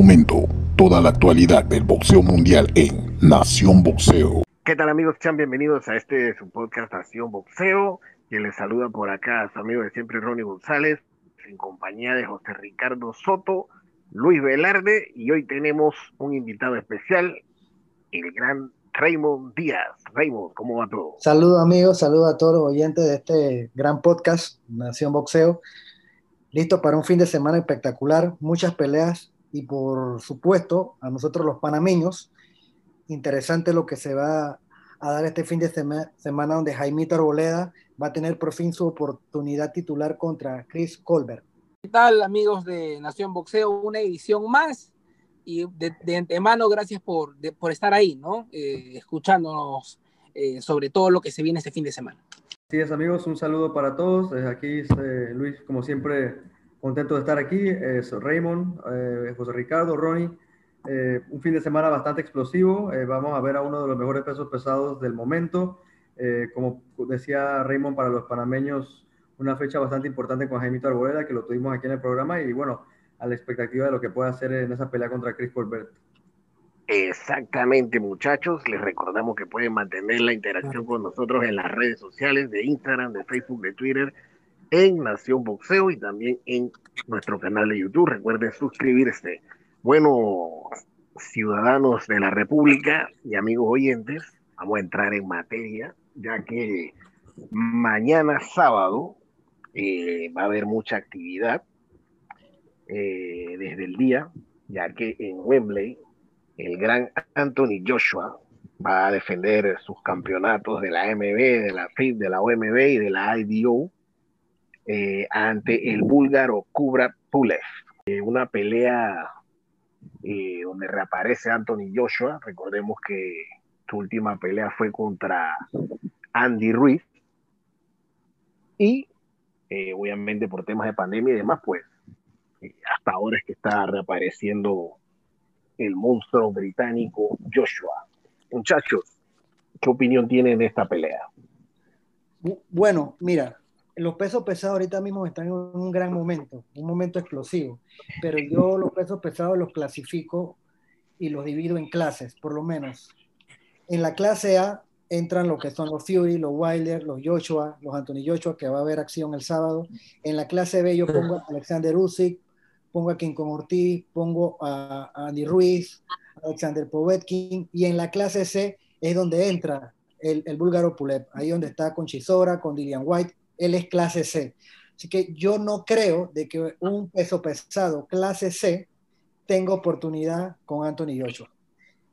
momento toda la actualidad del boxeo mundial en Nación Boxeo. ¿Qué tal amigos? Sean bienvenidos a este su podcast Nación Boxeo. Quien les saluda por acá su amigo de siempre Ronnie González, en compañía de José Ricardo Soto, Luis Velarde y hoy tenemos un invitado especial, el gran Raymond Díaz. Raymond, ¿cómo va todo? Saludos amigos, saludos a todos los oyentes de este gran podcast, Nación Boxeo. Listo para un fin de semana espectacular, muchas peleas y por supuesto a nosotros los panameños, interesante lo que se va a dar este fin de semana donde Jaimito Arboleda va a tener por fin su oportunidad titular contra Chris Colbert. ¿Qué tal amigos de Nación Boxeo? Una edición más y de, antemano gracias por, por, estar ahí, ¿no? Eh, escuchándonos eh, sobre todo lo que se viene este fin de semana. Sí, es amigos, un saludo para todos. Eh, aquí Luis, como siempre, contento de estar aquí. Es Raymond, José Ricardo, Ronnie. un fin de semana bastante explosivo. vamos a ver a uno de los mejores pesos pesados del momento. como decía Raymond, para los panameños, una fecha bastante importante con Jaimito Arboleda, que lo tuvimos aquí en el programa. Y bueno, a la expectativa de lo que pueda hacer en esa pelea contra Chris Colbert. Exactamente, muchachos. Les recordamos que pueden mantener la interacción con nosotros en las redes sociales de Instagram, de Facebook, de Twitter, en Nación Boxeo y también en nuestro canal de YouTube. Recuerden suscribirse. Bueno, ciudadanos de la República y amigos oyentes, vamos a entrar en materia, ya que mañana sábado eh, va a haber mucha actividad eh, desde el día, ya que en Wembley el gran Anthony Joshua va a defender sus campeonatos de la MB, de la FIB, de la OMB y de la IDO eh, ante el búlgaro Kubrat Pulev. Eh, una pelea donde reaparece Anthony Joshua. Recordemos que su última pelea fue contra Andy Ruiz. Y obviamente por temas de pandemia y demás, pues hasta ahora es que está reapareciendo el monstruo británico Joshua. Muchachos, ¿qué opinión tienen de esta pelea? Bueno, mira, los pesos pesados ahorita mismo están en un gran momento, un momento explosivo, pero yo los pesos pesados los clasifico y los divido en clases, por lo menos. En la clase A entran lo que son los Fury, los Wilder, los Joshua, los Anthony Joshua, que va a haber acción el sábado. En la clase B yo pongo a Alexander Usyk, pongo a King con Ortiz, pongo a, Andy Ruiz, Alexander Povetkin, y en la clase C es donde entra el, el búlgaro Pulev, ahí donde está con Chisora, con Dillian White, él es clase C. Así que yo no creo de que un peso pesado clase C tenga oportunidad con Anthony Joshua.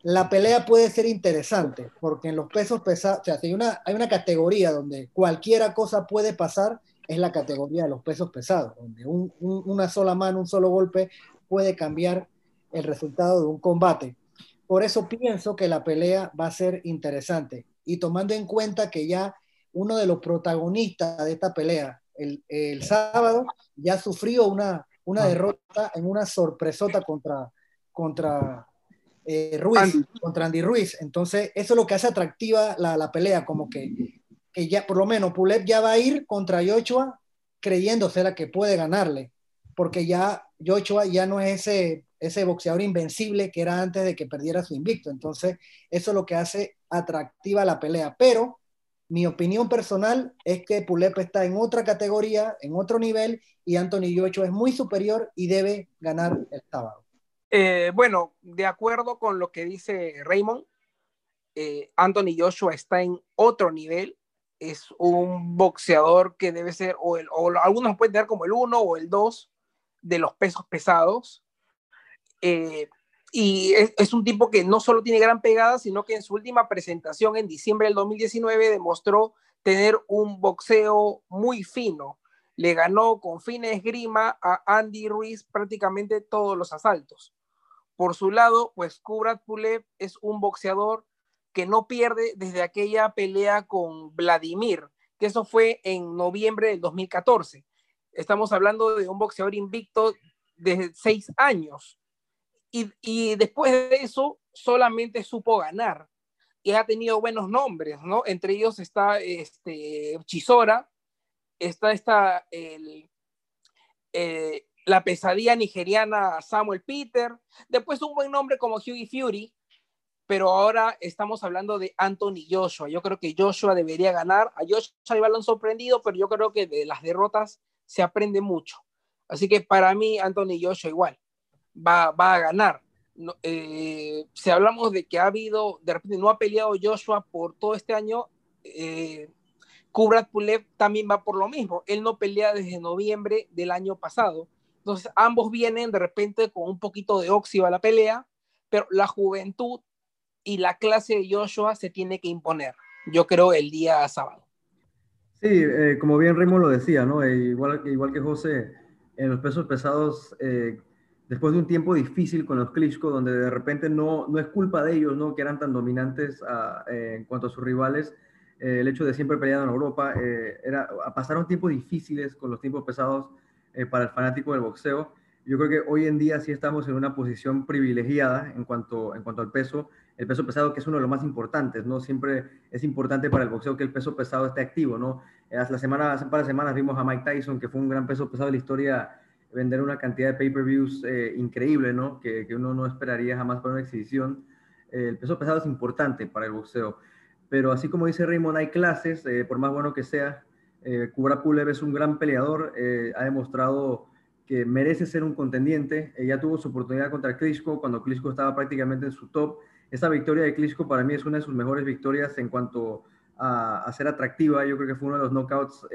La pelea puede ser interesante, porque en los pesos pesados, o sea, hay una, hay una categoría donde cualquiera cosa puede pasar, es la categoría de los pesos pesados, donde una sola mano, un solo golpe puede cambiar el resultado de un combate. Por eso pienso que la pelea va a ser interesante. Y tomando en cuenta que ya uno de los protagonistas de esta pelea, el, sábado, ya sufrió una, una ah. derrota en una sorpresota contra, contra eh, Ruiz, contra Andy Ruiz. Entonces, eso es lo que hace atractiva la, la pelea, como que que ya por lo menos Pulev ya va a ir contra Joshua creyéndose la que puede ganarle, porque ya Joshua ya no es ese, ese boxeador invencible que era antes de que perdiera su invicto. Entonces, eso es lo que hace atractiva la pelea. Pero mi opinión personal es que Pulev está en otra categoría, en otro nivel, y Anthony Joshua es muy superior y debe ganar el sábado. Eh, bueno, de acuerdo con lo que dice Raymond, eh, Anthony Joshua está en otro nivel es un boxeador que debe ser, o, el, o algunos pueden tener como el uno o el dos de los pesos pesados. Eh, y es, un tipo que no solo tiene gran pegada, sino que en su última presentación en diciembre del 2019 demostró tener un boxeo muy fino. Le ganó con fina esgrima a Andy Ruiz prácticamente todos los asaltos. Por su lado, pues Kubrat Pulev es un boxeador que no pierde desde aquella pelea con Vladimir, que eso fue en noviembre del 2014. Estamos hablando de un boxeador invicto de seis años. Y, después de eso solamente supo ganar. Y ha tenido buenos nombres, ¿no? Entre ellos está este, Chisora, está, está el, eh, la pesadilla nigeriana Samuel Peter, después un buen nombre como Hughie Fury, pero ahora estamos hablando de Anthony Joshua. Yo creo que Joshua debería ganar. A Joshua igual lo sorprendido, pero yo creo que de las derrotas se aprende mucho. Así que para mí, Anthony Joshua igual va, va a ganar. Eh, si hablamos de que ha habido, de repente no ha peleado Joshua por todo este año, eh, Kubrat Pulev también va por lo mismo. Él no pelea desde noviembre del año pasado. Entonces, ambos vienen de repente con un poquito de óxido a la pelea, pero la juventud y la clase de Joshua se tiene que imponer, yo creo, el día sábado. Sí, eh, como bien Raymond lo decía, ¿no? E igual, igual que José, en los pesos pesados, eh, después de un tiempo difícil con los Klitschko, donde de repente no, no es culpa de ellos, ¿no? Que eran tan dominantes eh, en cuanto a sus rivales, el hecho de siempre pelear en Europa, era, pasaron tiempos difíciles con los tiempos pesados para el fanático del boxeo. Yo creo que hoy en día sí estamos en una posición privilegiada en cuanto, en cuanto al peso el peso pesado, que es uno de los más importantes, ¿no? Siempre es importante para el boxeo que el peso pesado esté activo, ¿no? Hace, la hace un par de semanas vimos a Mike Tyson, que fue un gran peso pesado de la historia, vender una cantidad de pay-per-views eh, increíble, ¿no? Que, que, uno no esperaría jamás para una exhibición. Eh, el peso pesado es importante para el boxeo, pero así como dice Raymond, hay clases, eh, por más bueno que sea. Kubra Pulev es un gran peleador, ha demostrado que merece ser un contendiente. ya tuvo su oportunidad contra Klitschko cuando Klitschko estaba prácticamente en su top esta victoria de Klitschko para mí es una de sus mejores victorias en cuanto a, ser atractiva. Yo creo que fue uno de los knockouts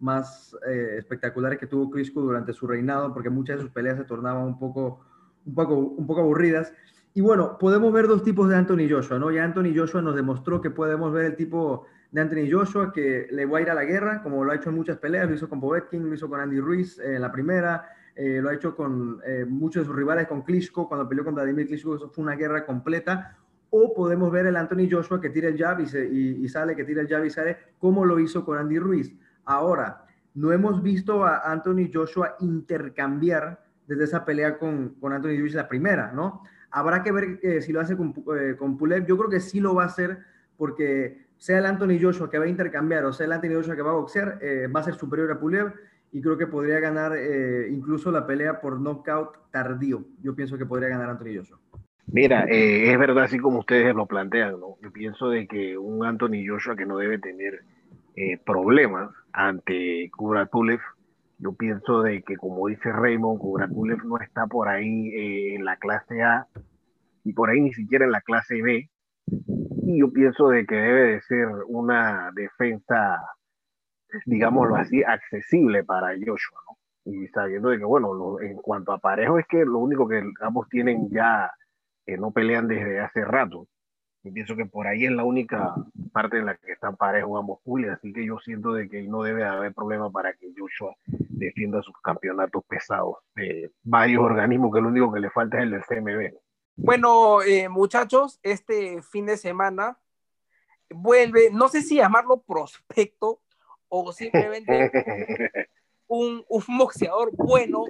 más eh, espectaculares que tuvo Klitschko durante su reinado, porque muchas de sus peleas se tornaban un poco, un poco, un poco aburridas. Y bueno, podemos ver dos tipos de Anthony Joshua, ¿no? Ya Anthony Joshua nos demostró que podemos ver el tipo de Anthony Joshua que le va a ir a la guerra, como lo ha hecho en muchas peleas, lo hizo con Povetkin, lo hizo con Andy Ruiz en la primera, eh, lo ha hecho con eh, muchos de sus rivales, con Klitschko, cuando peleó con Vladimir Klitschko, eso fue una guerra completa. O podemos ver el Anthony Joshua que tira el jab y, sale, que tira el jab y sale, como lo hizo con Andy Ruiz. Ahora, no hemos visto a Anthony Joshua intercambiar desde esa pelea con, con Anthony Ruiz la primera, ¿no? Habrá que ver eh, si lo hace con, con Pulev. Yo creo que sí lo va a hacer porque sea el Anthony Joshua que va a intercambiar o sea el Anthony Joshua que va a boxear, va a ser superior a Pulev y creo que podría ganar eh, incluso la pelea por knockout tardío. Yo pienso que podría ganar Anthony Joshua. Mira, eh, es verdad, así como ustedes lo plantean, ¿no? Yo pienso de que un Anthony Joshua que no debe tener eh, problemas ante Kubrat Pulev, yo pienso de que, como dice Raymond, Kubrat Pulev no está por ahí en la clase A y por ahí ni siquiera en la clase B. Y yo pienso de que debe de ser una defensa digámoslo así, accesible para Joshua, ¿no? Y sabiendo de que, bueno, en cuanto a parejo, es que lo único que ambos tienen ya, que no pelean desde hace rato. Y pienso que por ahí es la única parte en la que están parejos ambos pools, así que yo siento de que no debe haber problema para que Joshua defienda sus campeonatos pesados de varios organismos, que lo único que le falta es el del CMB. Bueno, eh, muchachos, este fin de semana vuelve, no sé si llamarlo prospecto, o simplemente un, un boxeador bueno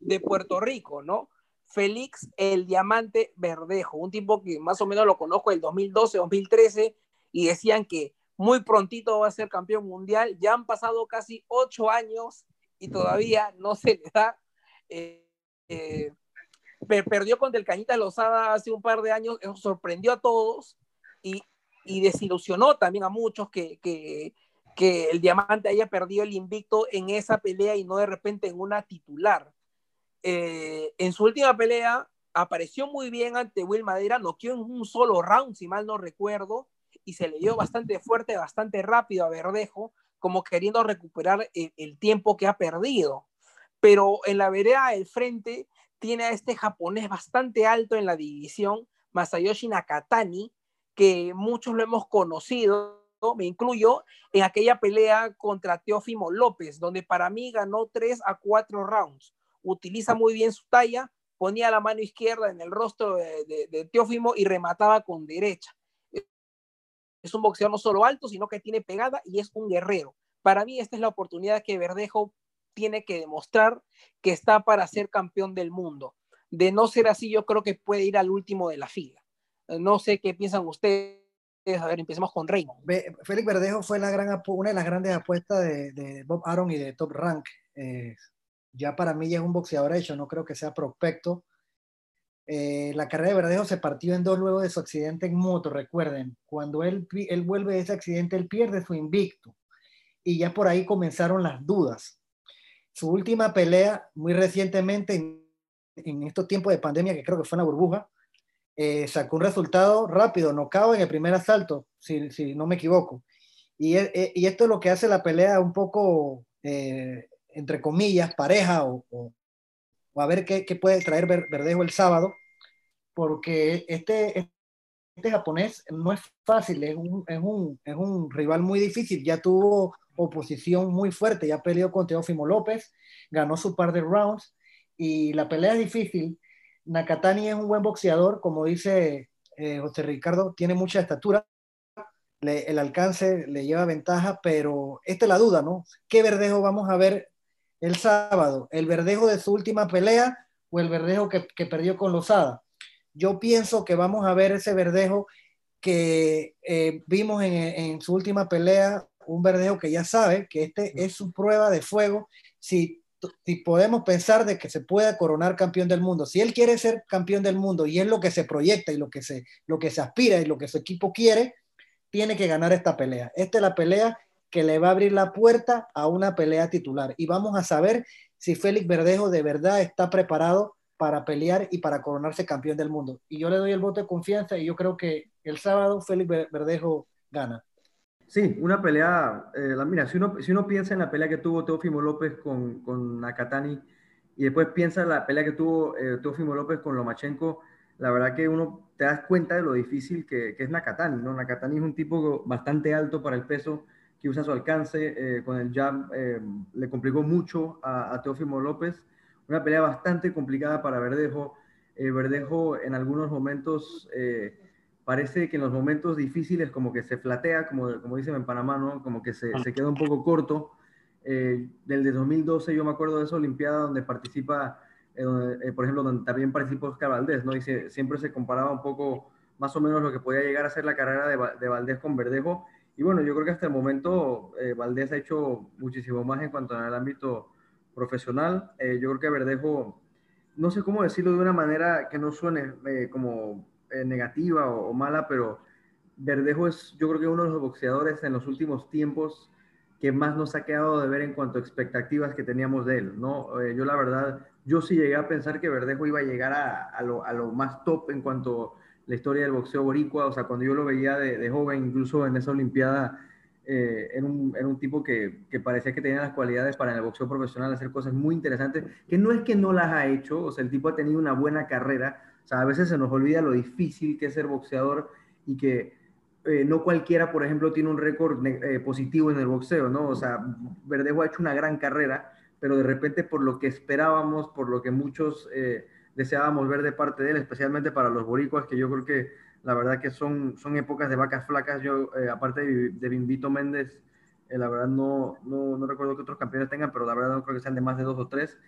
de Puerto Rico, ¿no? Félix el Diamante Verdejo, un tipo que más o menos lo conozco del 2012, 2013, y decían que muy prontito va a ser campeón mundial. Ya han pasado casi ocho años y todavía no se le da. Eh, eh, perdió contra el Cañita Lozada hace un par de años, eso sorprendió a todos y, desilusionó también a muchos que el Diamante haya perdido el invicto en esa pelea y no de repente en una titular. Eh, en su última pelea apareció muy bien ante Will Madera, noqueó en un solo round, si mal no recuerdo, y se le dio bastante fuerte, bastante rápido a Verdejo, como queriendo recuperar el, el tiempo que ha perdido. Pero en la vereda del frente tiene a este japonés bastante alto en la división, Masayoshi Nakatani, que muchos lo hemos conocido me incluyo, en aquella pelea contra Teófimo López, donde para mí ganó 3 a 4 rounds. Utiliza muy bien su talla, ponía la mano izquierda en el rostro de, de, Teófimo y remataba con derecha. Es un boxeador no solo alto, sino que tiene pegada y es un guerrero. Para mí esta es la oportunidad que Verdejo tiene que demostrar que está para ser campeón del mundo. De no ser así, yo creo que puede ir al último de la fila. No sé qué piensan ustedes a ver, empecemos con Raymond. Félix Verdejo fue una de las grandes apuestas de, Bob Aaron y de Top Rank. Eh, ya para mí ya es un boxeador hecho, no creo que sea prospecto. Eh, la carrera de Verdejo se partió en dos luego de su accidente en moto, recuerden, cuando él, él vuelve de ese accidente, él pierde su invicto y ya por ahí comenzaron las dudas. Su última pelea, muy recientemente, en, estos tiempos de pandemia, que creo que fue en la burbuja, eh, sacó un resultado rápido, nocao en el primer asalto, si, si no me equivoco. Y, e, y, esto es lo que hace la pelea un poco eh, entre comillas, pareja o, a ver qué, puede traer Verdejo el sábado, porque este, este japonés no es fácil, es un, es, un, es un, rival muy difícil, ya tuvo oposición muy fuerte, ya peleó con Teófimo López, ganó su par de rounds y la pelea es difícil. Nakatani es un buen boxeador, como dice eh, José Ricardo, tiene mucha estatura, el alcance le lleva ventaja, pero esta es la duda, ¿no? ¿Qué verdejo vamos a ver el sábado? ¿El verdejo de su última pelea o el verdejo que, perdió con Lozada? Yo pienso que vamos a ver ese verdejo que eh, vimos en, su última pelea, un verdejo que ya sabe que este es su prueba de fuego. Si, si podemos pensar de que se pueda coronar campeón del mundo, si él quiere ser campeón del mundo y es lo que se proyecta y lo que se, lo que se aspira y lo que su equipo quiere, tiene que ganar esta pelea. Esta es la pelea que le va a abrir la puerta a una pelea titular. Y vamos a saber si Félix Verdejo de verdad está preparado para pelear y para coronarse campeón del mundo. Y yo le doy el voto de confianza y yo creo que el sábado Félix Verdejo gana. Sí, una pelea, eh, la, mira, si uno, si uno piensa en la pelea que tuvo Teófimo López con, con Nakatani y después piensa en la pelea que tuvo eh, Teófimo López con Lomachenko, la verdad que uno te das cuenta de lo difícil que, que, es Nakatani, ¿no? Nakatani es un tipo bastante alto para el peso, que usa su alcance, eh, con el jab eh, le complicó mucho a, a, Teófimo López, una pelea bastante complicada para Verdejo, eh, Verdejo en algunos momentos parece que en los momentos difíciles como que se flatea, como, como dicen en Panamá, ¿no? Como que se, se queda un poco corto. del de 2012 yo me acuerdo de esa Olimpiada donde participa por ejemplo, donde también participó Oscar Valdés, ¿no? Y siempre se comparaba un poco más o menos lo que podía llegar a ser la carrera de, de Valdés con Verdejo. Y bueno, yo creo que hasta el momento eh, Valdés ha hecho muchísimo más en cuanto al ámbito profesional. Eh, yo creo que Verdejo, no sé cómo decirlo de una manera que no suene como negativa o, mala, pero Verdejo es yo creo que uno de los boxeadores en los últimos tiempos que más nos ha quedado de ver en cuanto a expectativas que teníamos de él, ¿no? yo la verdad yo sí llegué a pensar que Verdejo iba a llegar a, lo, más top en cuanto a la historia del boxeo boricua, o sea, cuando yo lo veía de, joven, incluso en esa Olimpiada, eh, era, un, tipo que, parecía que tenía las cualidades para en el boxeo profesional hacer cosas muy interesantes, que no es que no las ha hecho, o sea, el tipo ha tenido una buena carrera, o sea, a veces se nos olvida lo difícil que es ser boxeador y que eh, no cualquiera, por ejemplo, tiene un récord eh, positivo en el boxeo, ¿no? O sea, Verdejo ha hecho una gran carrera, pero de repente por lo que esperábamos, por lo que muchos eh, deseábamos ver de parte de él, especialmente para los boricuas, que yo creo que la verdad que son, son épocas de vacas flacas. Yo, eh, aparte de, de Bimbito Méndez, eh, la verdad no, no, no, recuerdo que otros campeones tengan, pero la verdad no creo que sean de más de dos o tres.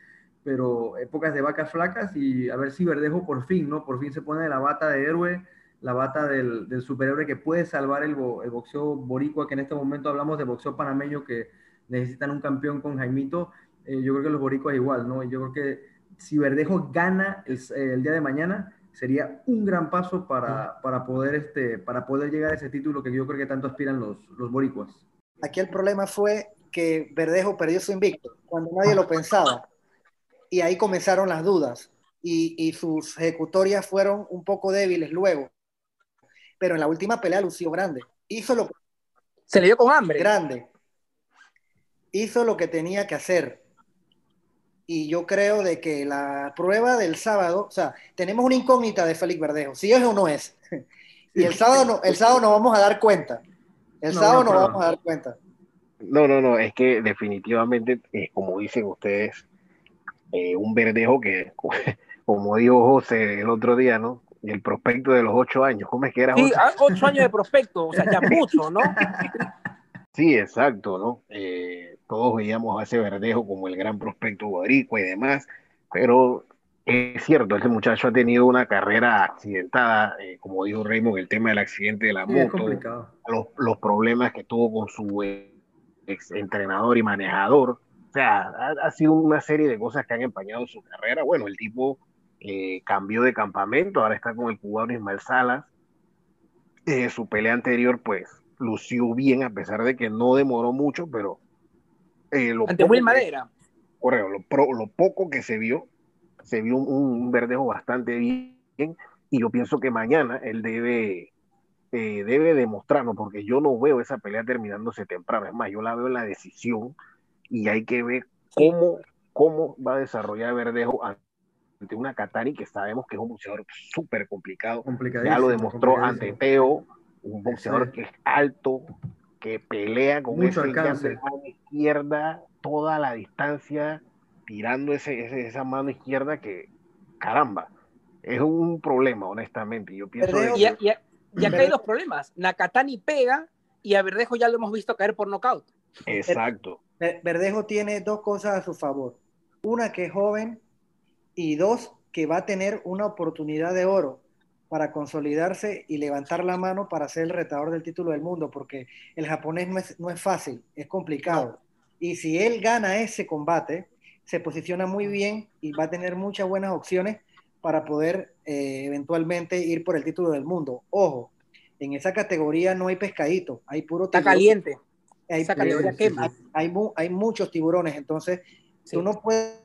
Pero épocas de vacas flacas y a ver si Verdejo por fin, ¿no? Por fin se pone la bata de héroe, la bata del, del superhéroe que puede salvar el, el boxeo boricua, que en este momento hablamos de boxeo panameño que necesitan un campeón con Jaimito eh, yo creo que los boricuas igual, ¿no? Yo creo que si Verdejo gana el, día de mañana, sería un gran paso para, para, poder, este, para poder llegar a ese título que yo creo que tanto aspiran los, los boricuas. Aquí el problema fue que Verdejo perdió su invicto, cuando nadie lo pensaba. Y ahí comenzaron las dudas. Y, y sus ejecutorias fueron un poco débiles luego. Pero en la última pelea lució grande. Hizo lo Se le dio con hambre. Grande. Hizo lo que tenía que hacer y yo creo de que la prueba del sábado, o sea, tenemos una incógnita de Félix Verdejo, si es o no es. Y el sábado, no, el sábado nos vamos a dar cuenta. El sábado nos vamos a dar cuenta. No, no, no, es que definitivamente, eh, como dicen ustedes, eh, un verdejo que, como dijo José el otro día, ¿no? El prospecto de los ocho años, ¿cómo es que era? Sí, ah, ocho años de prospecto, o sea, ya mucho, ¿no? Sí, exacto, ¿no? Eh, todos veíamos a ese Verdejo como el gran prospecto boricua y demás, pero es cierto, este muchacho ha tenido una carrera accidentada, eh, como dijo Raymond, el tema del accidente de la moto, los, los, problemas que tuvo con su ex entrenador y manejador, O sea, ha, sido una serie de cosas que han empañado su carrera. Bueno, el tipo eh, cambió de campamento, ahora está con el cubano Ismael Salas. Eh, su pelea anterior, pues, lució bien, a pesar de que no demoró mucho, pero... Eh, lo Ante Will Madera. Correcto, lo, lo, poco que se vio, se vio un, verdejo bastante bien, y yo pienso que mañana él debe, eh, debe demostrarlo, porque yo no veo esa pelea terminándose temprano, es más, yo la veo en la decisión, y hay que ver cómo, cómo va a desarrollar Verdejo ante una Katani que sabemos que es un boxeador súper complicado. Ya lo demostró ante Teo, un boxeador que es alto, que pelea con Mucho ese alcance. mano izquierda toda la distancia, tirando ese, esa mano izquierda que, caramba, es un problema, honestamente. Yo pienso y, acá hay dos problemas. Nakatani pega y a Verdejo ya lo hemos visto caer por nocaut. Exacto. Verdejo tiene dos cosas a su favor. Una que es joven y dos que va a tener una oportunidad de oro para consolidarse y levantar la mano para ser el retador del título del mundo, porque el japonés no es, fácil, es complicado. Y si él gana ese combate, se posiciona muy bien y va a tener muchas buenas opciones para poder eh, eventualmente ir por el título del mundo. Ojo, en esa categoría no hay pescadito, hay puro Está caliente. Hay, hay, muchos tiburones, entonces tú no puedes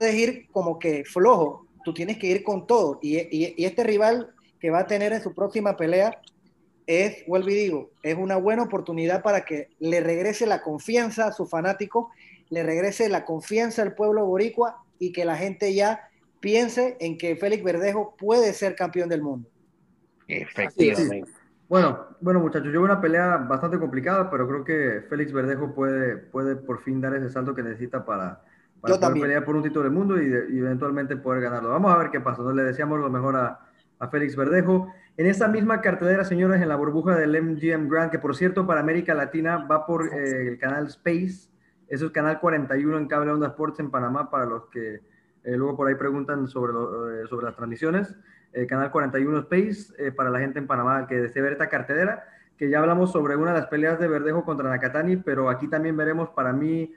ir como que flojo, tú tienes que ir con todo. Y, y, este rival que va a tener en su próxima pelea es, vuelvo y digo, es una buena oportunidad para que le regrese la confianza a su fanático, le regrese la confianza al pueblo boricua y que la gente ya piense en que Félix Verdejo puede ser campeón del mundo. Efectivamente. Bueno, bueno muchachos, yo veo una pelea bastante complicada, pero creo que Félix Verdejo puede, puede por fin dar ese salto que necesita para, para poder pelear por un título del mundo y, eventualmente poder ganarlo. Vamos a ver qué pasa. le deseamos lo mejor a, a Félix Verdejo. En esa misma cartelera, señores, en la burbuja del MGM Grand, que por cierto para América Latina va por eh, el canal Space, eso es canal 41 en Cable Onda Sports en Panamá, para los que eh, luego por ahí preguntan sobre, eh, sobre las transmisiones. canal 41 Space, para la gente en Panamá que desee ver esta cartelera, que ya hablamos sobre una de las peleas de Verdejo contra Nakatani, pero aquí también veremos para mí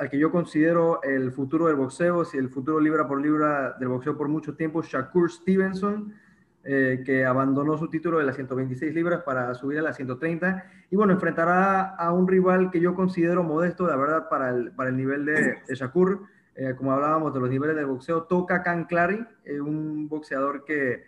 al que yo considero el futuro del boxeo, si el futuro libra por libra del boxeo por mucho tiempo, Shakur Stevenson, eh, que abandonó su título de las 126 libras para subir a las 130. Y bueno, enfrentará a un rival que yo considero modesto, la verdad, para el, para el nivel de, Shakur. Eh, como hablábamos de los niveles del boxeo, toca Can Clary, eh, un boxeador que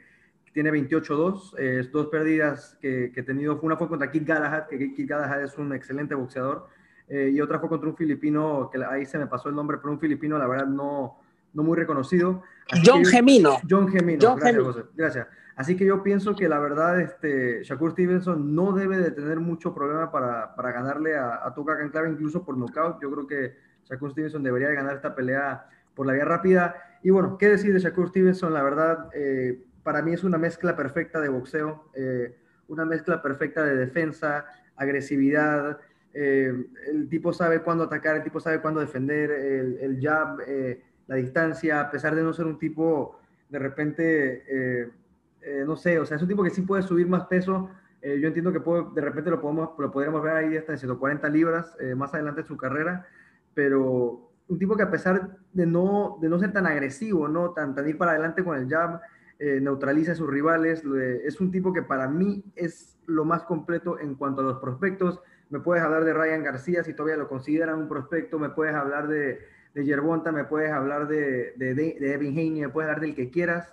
tiene 28-2, dos pérdidas que, que, tenido. Una fue contra Kid Galahad, que Kid Galahad es un excelente boxeador. Eh, y otra fue contra un filipino, que ahí se me pasó el nombre, pero un filipino, la verdad, no, no muy reconocido. John Gemino. John Gemino, gracias, José, gracias. Así que yo pienso que la verdad, este, Shakur Stevenson no debe de tener mucho problema para, para ganarle a, a Tuca Canclave, incluso por nocaut. Yo creo que Shakur Stevenson debería de ganar esta pelea por la vía rápida. Y bueno, ¿qué decir de Shakur Stevenson? La verdad, eh, para mí es una mezcla perfecta de boxeo, eh, una mezcla perfecta de defensa, agresividad, eh, el tipo sabe cuándo atacar, el tipo sabe cuándo defender, el, jab, eh, la distancia, a pesar de no ser un tipo de repente, eh, no sé, o sea, es un tipo que sí puede subir más peso. yo entiendo que de repente lo, podemos, lo podríamos ver ahí hasta en 140 libras más adelante en su carrera, pero un tipo que a pesar de no, de no ser tan agresivo, no tan, tan ir para adelante con el jab, neutraliza a sus rivales, es un tipo que para mí es lo más completo en cuanto a los prospectos me puedes hablar de Ryan García si todavía lo consideran un prospecto, me puedes hablar de, de Yerbonta, me puedes hablar de, de, de, Evan Haney, me puedes hablar del que quieras.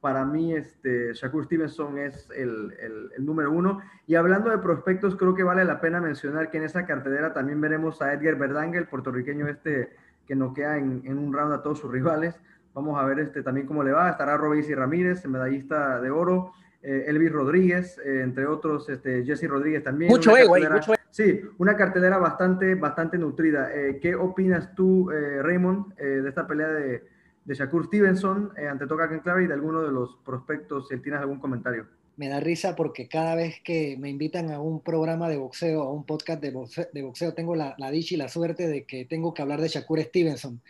Para mí, este, Shakur Stevenson es el, el, número uno. Y hablando de prospectos, creo que vale la pena mencionar que en esa cartelera también veremos a Edgar Verdange, el puertorriqueño este que noquea en, en un round a todos sus rivales. Vamos a ver este, también cómo le va. Estará Robéis y Ramírez, medallista de oro. Eh, Elvis Rodríguez, eh, entre otros, este, Jesse Rodríguez también. Mucho ego, mucho Sí, una cartelera bastante, bastante nutrida. Eh, ¿Qué opinas tú, Raymond, de esta pelea de, de Shakur Stevenson ante Toca Clary y de alguno de los prospectos, si tienes algún comentario? Me da risa porque cada vez que me invitan a un programa de boxeo, a un podcast de boxeo, tengo la, la dicha y la suerte de que tengo que hablar de Shakur Stevenson.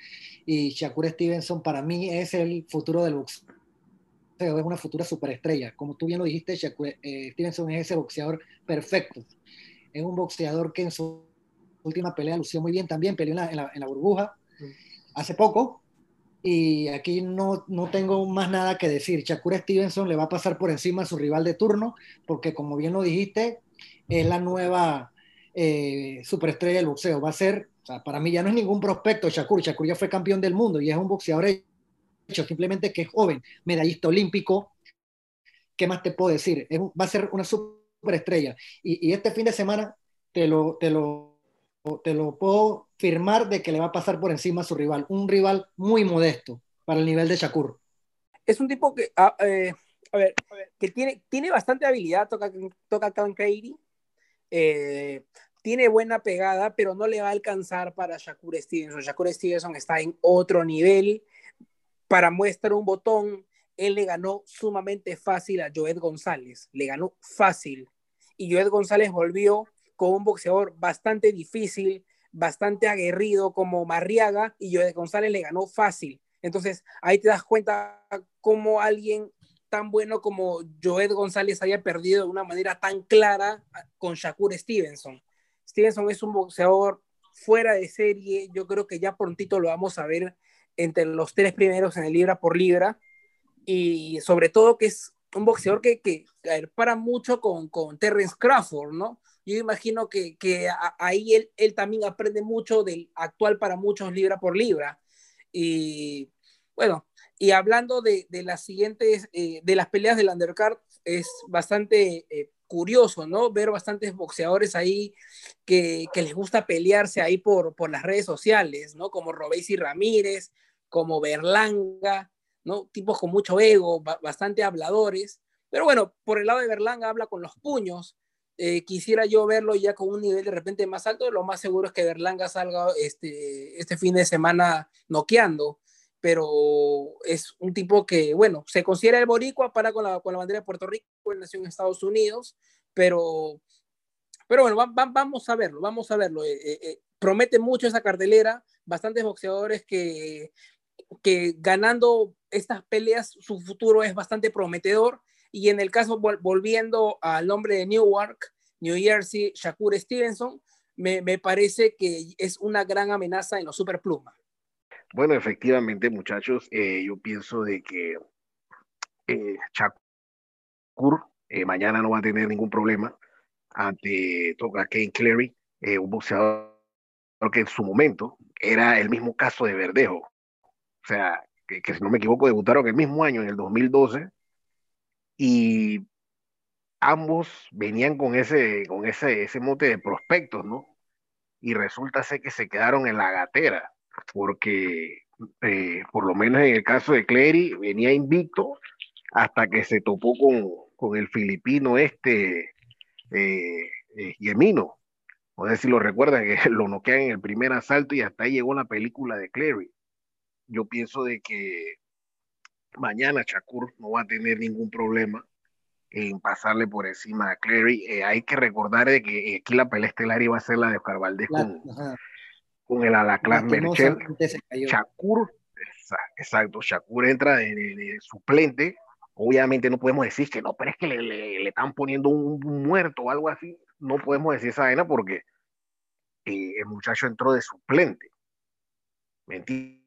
Y Shakur Stevenson para mí es el futuro del boxeo es una futura superestrella. Como tú bien lo dijiste, eh, Stevenson es ese boxeador perfecto. Es un boxeador que en su última pelea lució muy bien también, peleó en la, en la, burbuja hace poco. Y aquí no, no tengo más nada que decir. Shakur Stevenson le va a pasar por encima a su rival de turno, porque como bien lo dijiste, es la nueva eh, superestrella del boxeo. Va a ser, o sea, para mí ya no es ningún prospecto Shakur. Shakur ya fue campeón del mundo y es un boxeador hecho, simplemente que es joven, medallista olímpico. ¿Qué más te puedo decir? va a ser una superestrella. Y, este fin de semana te lo, te lo, te lo puedo firmar de que le va a pasar por encima a su rival. Un rival muy modesto para el nivel de Shakur. Es un tipo que, ah, eh, a, ver, que tiene, tiene bastante habilidad, toca, toca Kevin Cady, eh, tiene buena pegada, pero no le va a alcanzar para Shakur Stevenson. Shakur Stevenson está en otro nivel. Para muestra un botón, él le ganó sumamente fácil a Joed González. Le ganó fácil. Y Joed González volvió con un boxeador bastante difícil, bastante aguerrido como Marriaga, y Joed González le ganó fácil. Entonces ahí te das cuenta cómo alguien tan bueno como Joed González haya perdido de una manera tan clara con Shakur Stevenson. Stevenson es un boxeador fuera de serie, yo creo que ya prontito lo vamos a ver entre los tres primeros en el libra por libra, y sobre todo que es un boxeador que, que para mucho con, con Terrence Crawford, ¿no? Yo imagino que, que ahí él, él, también aprende mucho del actual para muchos libra por libra. Y bueno, y hablando de, de las siguientes, eh, de las peleas del undercard, es bastante eh, curioso, ¿no? Ver bastantes boxeadores ahí que, que, les gusta pelearse ahí por, por las redes sociales, ¿no? Como Robesi Ramírez, como Berlanga, ¿no? Tipos con mucho ego, bastante habladores. Pero bueno, por el lado de Berlanga habla con los puños. Eh, quisiera yo verlo ya con un nivel de repente más alto. Lo más seguro es que Berlanga salga este, este fin de semana noqueando pero es un tipo que, bueno, se considera el boricua, para con la, con la bandera de Puerto Rico, él nació en Estados Unidos, pero, pero bueno, vamos a verlo, vamos a verlo. Eh, eh, promete mucho esa cartelera, bastantes boxeadores que, que ganando estas peleas, su futuro es bastante prometedor. Y en el caso, volviendo al nombre de Newark, New Jersey, Shakur Stevenson, me, me parece que es una gran amenaza en los superplumas. Bueno, efectivamente, muchachos, eh, yo pienso de que eh, Shakur eh, mañana no va a tener ningún problema ante toca Kane Clary, un boxeador que en su momento era el mismo caso de Verdejo. O sea, que, si no me equivoco, debutaron el mismo año, en el 2012, y ambos venían con ese, con ese, ese mote de prospectos, ¿no? Y resulta ser que se quedaron en la gatera porque eh, por lo menos en el caso de Clery venía invicto hasta que se topó con, con el filipino este eh, eh, Yemino. No sé si lo recuerdan, que lo noquean en el primer asalto y hasta ahí llegó la película de Clary. Yo pienso de que mañana Shakur no va a tener ningún problema en pasarle por encima a Clary. Eh, hay que recordar de que aquí la pelea estelar iba a ser la de Oscar Valdés con, con el Alaclán Merchel. Shakur, exacto, Shakur entra de, suplente. Obviamente no podemos decir que no, pero es que le, le, están poniendo un, muerto o algo así. No podemos decir esa vaina porque eh, el muchacho entró de suplente. ¿Me entiendes?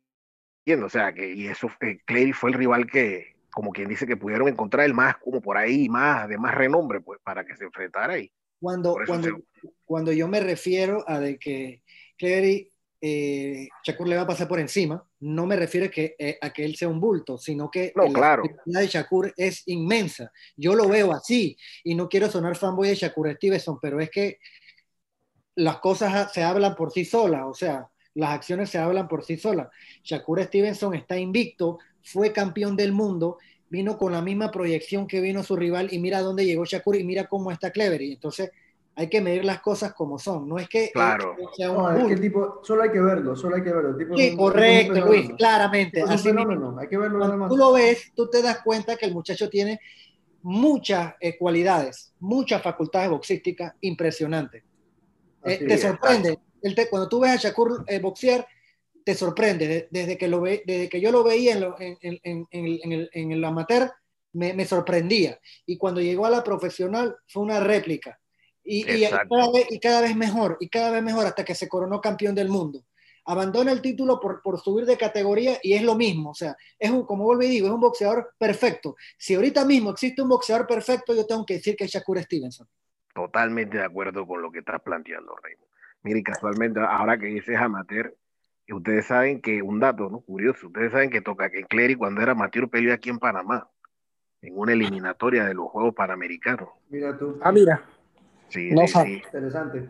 O sea, que y eso, eh, Clay fue el rival que, como quien dice, que pudieron encontrar el más, como por ahí, más, de más renombre, pues, para que se enfrentara ahí. Cuando, cuando, cuando yo me refiero a de que Clary eh, Shakur le va a pasar por encima. No me refiero que, eh, a que él sea un bulto, sino que la claro. de Shakur es inmensa. Yo lo veo así y no quiero sonar fanboy de Shakur Stevenson, pero es que las cosas se hablan por sí solas, o sea, las acciones se hablan por sí solas. Shakur Stevenson está invicto, fue campeón del mundo, vino con la misma proyección que vino su rival y mira dónde llegó Shakur y mira cómo está Clevery. Entonces, hay que medir las cosas como son. No es que, claro. sea un no, es que el tipo, solo hay que verlo, solo hay que verlo. tipo sí, correcto, Luis, claramente. Es un fenómeno, hay que verlo nada más. Tú lo ves, tú te das cuenta que el muchacho tiene muchas eh, cualidades, muchas facultades boxísticas impresionantes. Eh, te sorprende. El te, cuando tú ves a Shakur eh, boxear, te sorprende. Desde que, lo ve, desde que yo lo veía en, lo, en, en, en el, el, amateur, me, me sorprendía. Y cuando llegó a la profesional, fue una réplica Y, y, cada vez, y, cada vez, mejor, y cada vez mejor hasta que se coronó campeón del mundo. Abandona el título por, por subir de categoría y es lo mismo. O sea, es un, como vuelvo y digo, es un boxeador perfecto. Si ahorita mismo existe un boxeador perfecto, yo tengo que decir que es Shakur Stevenson. Totalmente de acuerdo con lo que estás planteando, Raymond. Mire, casualmente, ahora que dices amateur, ustedes saben que, un dato ¿no? curioso, ustedes saben que toca que Clery cuando era amateur peleó aquí en Panamá, en una eliminatoria de los Juegos Panamericanos. Mira tú. Ah, mira. Sí, no sí, sí. Interesante.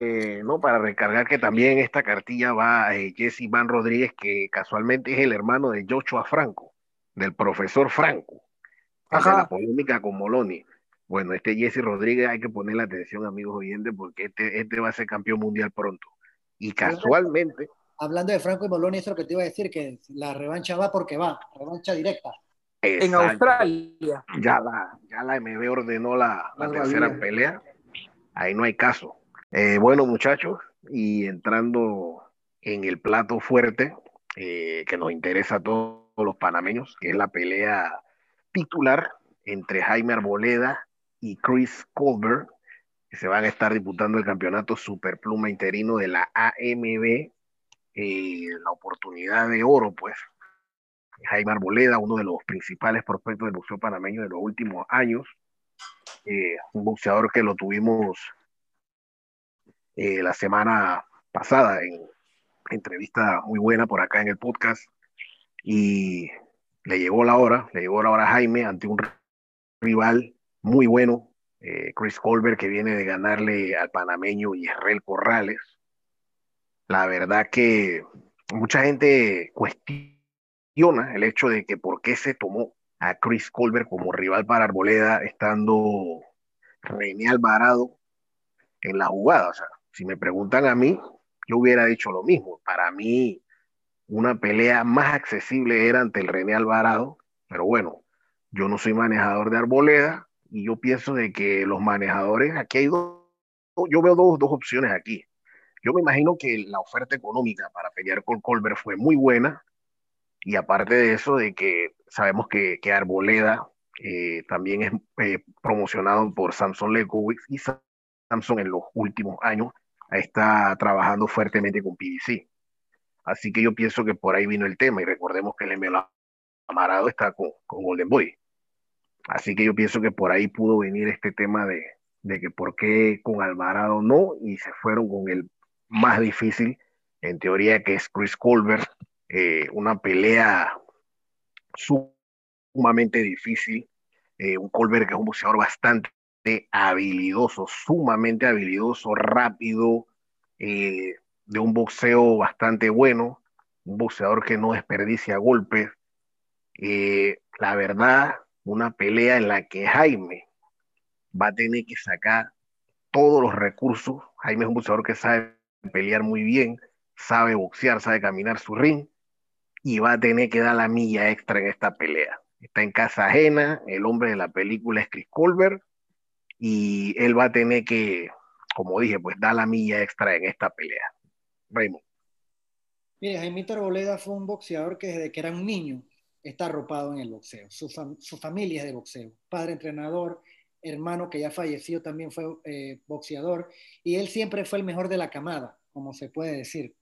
Eh, no, para recargar que también esta cartilla va eh, Jesse Van Rodríguez, que casualmente es el hermano de Joshua Franco, del profesor Franco, de la polémica con Moloni. Bueno, este Jesse Rodríguez hay que ponerle atención, amigos oyentes, porque este, este va a ser campeón mundial pronto. Y casualmente. Hablando de Franco y Moloni, eso es lo que te iba a decir, que la revancha va porque va, revancha directa. Exacto. En Australia. Ya la, ya la MB ordenó la, la tercera pelea. Ahí no hay caso. Eh, bueno, muchachos, y entrando en el plato fuerte eh, que nos interesa a todos los panameños, que es la pelea titular entre Jaime Arboleda y Chris Colbert, que se van a estar disputando el campeonato superpluma interino de la AMB, eh, la oportunidad de oro, pues. Jaime Arboleda, uno de los principales prospectos del boxeo panameño de los últimos años, un boxeador que lo tuvimos eh, la semana pasada en entrevista muy buena por acá en el podcast y le llegó la hora, le llegó la hora a Jaime ante un rival muy bueno, eh, Chris Colbert que viene de ganarle al panameño Israel Corrales. La verdad que mucha gente cuestiona el hecho de que por qué se tomó a Chris Colbert como rival para Arboleda estando René Alvarado en la jugada. O sea, si me preguntan a mí, yo hubiera dicho lo mismo. Para mí, una pelea más accesible era ante el René Alvarado, pero bueno, yo no soy manejador de Arboleda y yo pienso de que los manejadores, aquí hay dos, yo veo dos, dos opciones aquí. Yo me imagino que la oferta económica para pelear con Colbert fue muy buena y aparte de eso, de que sabemos que, que Arboleda eh, también es eh, promocionado por Samson Lekowicz y Samson en los últimos años está trabajando fuertemente con PDC. Así que yo pienso que por ahí vino el tema y recordemos que el MLA Amarado está con, con, Golden Boy. Así que yo pienso que por ahí pudo venir este tema de, de que por qué con Alvarado no y se fueron con el más difícil, en teoría que es Chris Colbert, eh, una pelea sumamente difícil, eh, un Colbert que es un boxeador bastante habilidoso, sumamente habilidoso, rápido, eh, de un boxeo bastante bueno, un boxeador que no desperdicia golpes. La verdad, una pelea en la que Jaime va a tener que sacar todos los recursos. Jaime es un boxeador que sabe pelear muy bien, sabe boxear, sabe caminar su ring y va a tener que dar la milla extra en esta pelea. Está en casa ajena, el hombre de la película es Chris Colbert y él va a tener que, como dije, pues dar la milla extra en esta pelea. Raymond. Mire, Jaime Arboleda fue un boxeador que desde que era un niño está arropado en el boxeo. Su, su familia es de boxeo. Padre entrenador, hermano que ya falleció también fue eh, boxeador y él siempre fue el mejor de la camada, como se puede decir.